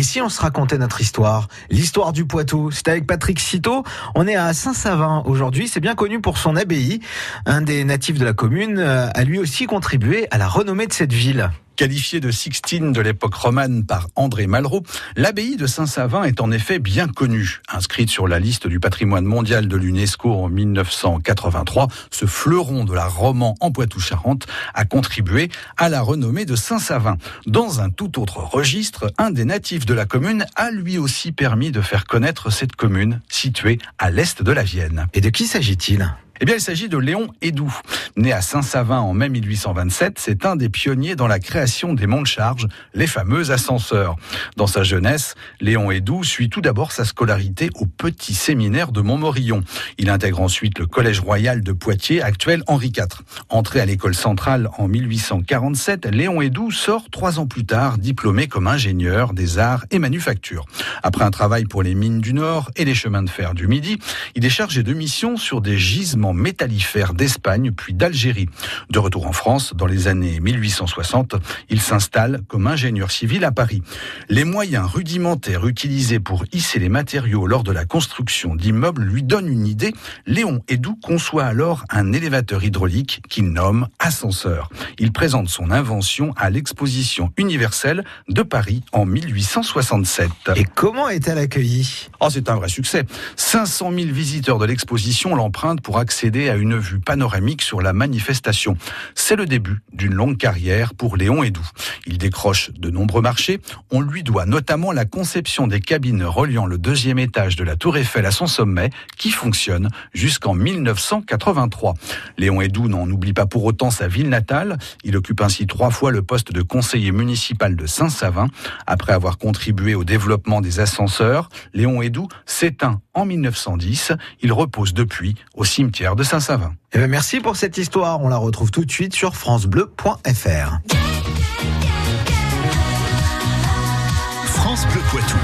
Et si on se racontait notre histoire, l'histoire du Poitou, c'est avec Patrick Citeau. On est à Saint-Savin aujourd'hui. C'est bien connu pour son abbaye. Un des natifs de la commune euh, a lui aussi contribué à la renommée de cette ville. Qualifiée de Sixtine de l'époque romane par André Malraux, l'abbaye de Saint-Savin est en effet bien connue. Inscrite sur la liste du patrimoine mondial de l'UNESCO en 1983, ce fleuron de la roman en Poitou-Charentes a contribué à la renommée de Saint-Savin. Dans un tout autre registre, un des natifs de la commune a lui aussi permis de faire connaître cette commune située à l'est de la Vienne. Et de qui s'agit-il? Eh bien, il s'agit de Léon Hédoux. Né à Saint-Savin en mai 1827, c'est un des pionniers dans la création des monts de charge, les fameux ascenseurs. Dans sa jeunesse, Léon Hédoux suit tout d'abord sa scolarité au petit séminaire de Montmorillon. Il intègre ensuite le Collège royal de Poitiers, actuel Henri IV. Entré à l'école centrale en 1847, Léon Hédoux sort trois ans plus tard, diplômé comme ingénieur des arts et manufactures. Après un travail pour les mines du Nord et les chemins de fer du Midi, il est chargé de mission sur des gisements métallifère d'Espagne puis d'Algérie. De retour en France, dans les années 1860, il s'installe comme ingénieur civil à Paris. Les moyens rudimentaires utilisés pour hisser les matériaux lors de la construction d'immeubles lui donnent une idée. Léon Hédoux conçoit alors un élévateur hydraulique qu'il nomme ascenseur. Il présente son invention à l'exposition universelle de Paris en 1867. Et comment est-elle accueillie? Oh, c'est un vrai succès. 500 000 visiteurs de l'exposition l'empruntent pour accéder à une vue panoramique sur la manifestation. C'est le début d'une longue carrière pour Léon Hédoux. Il décroche de nombreux marchés. On lui doit notamment la conception des cabines reliant le deuxième étage de la Tour Eiffel à son sommet, qui fonctionne jusqu'en 1983. Léon Hédoux n'en oublie pas pour autant sa ville natale. Il occupe ainsi trois fois le poste de conseiller municipal de Saint-Savin. Après avoir contribué au développement des ascenseurs, Léon Hédoux s'éteint en 1910. Il repose depuis au cimetière de Saint-Savin. Eh ben, merci pour cette histoire. On la retrouve tout de suite sur francebleu.fr. France Bleu Poitou.